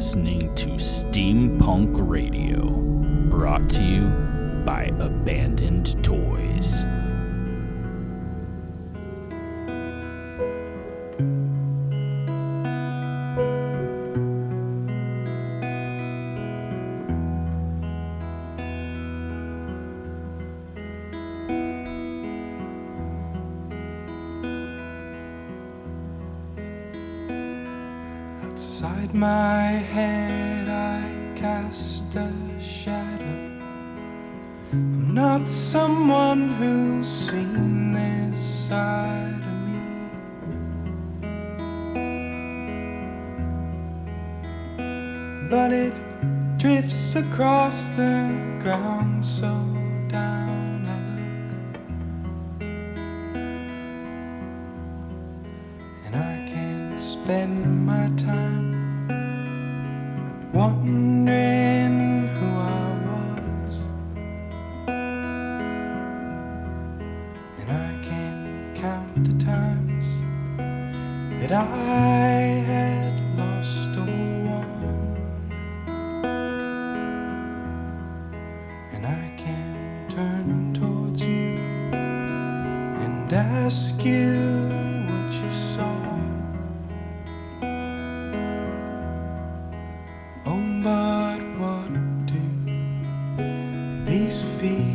listening to Steampunk Radio, brought to you by Abandoned Toys. feet.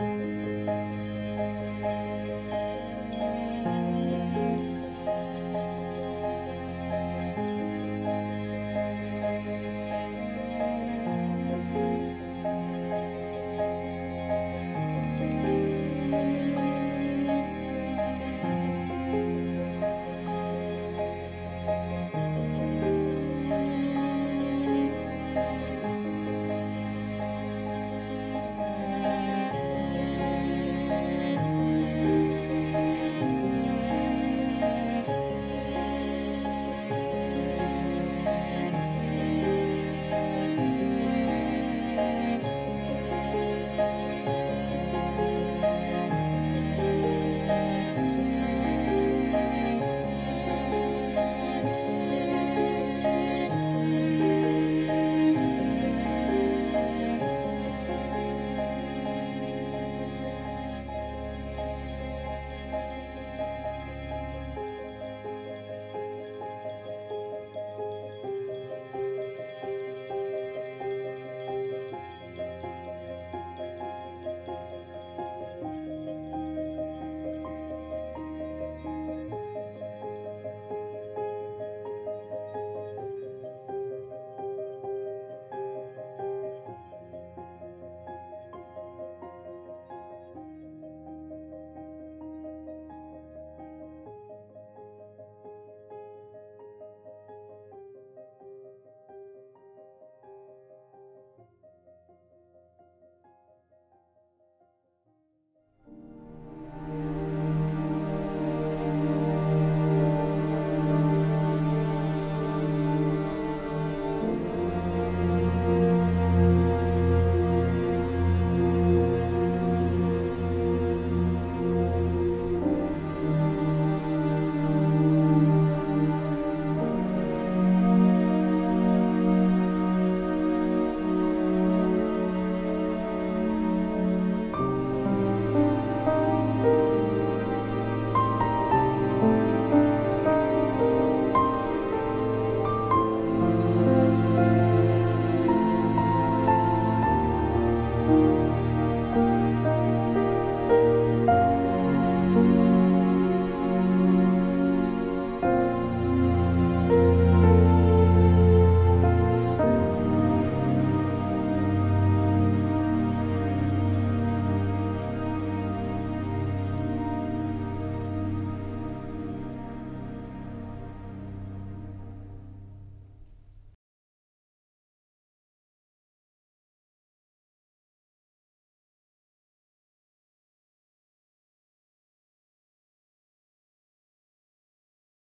Thank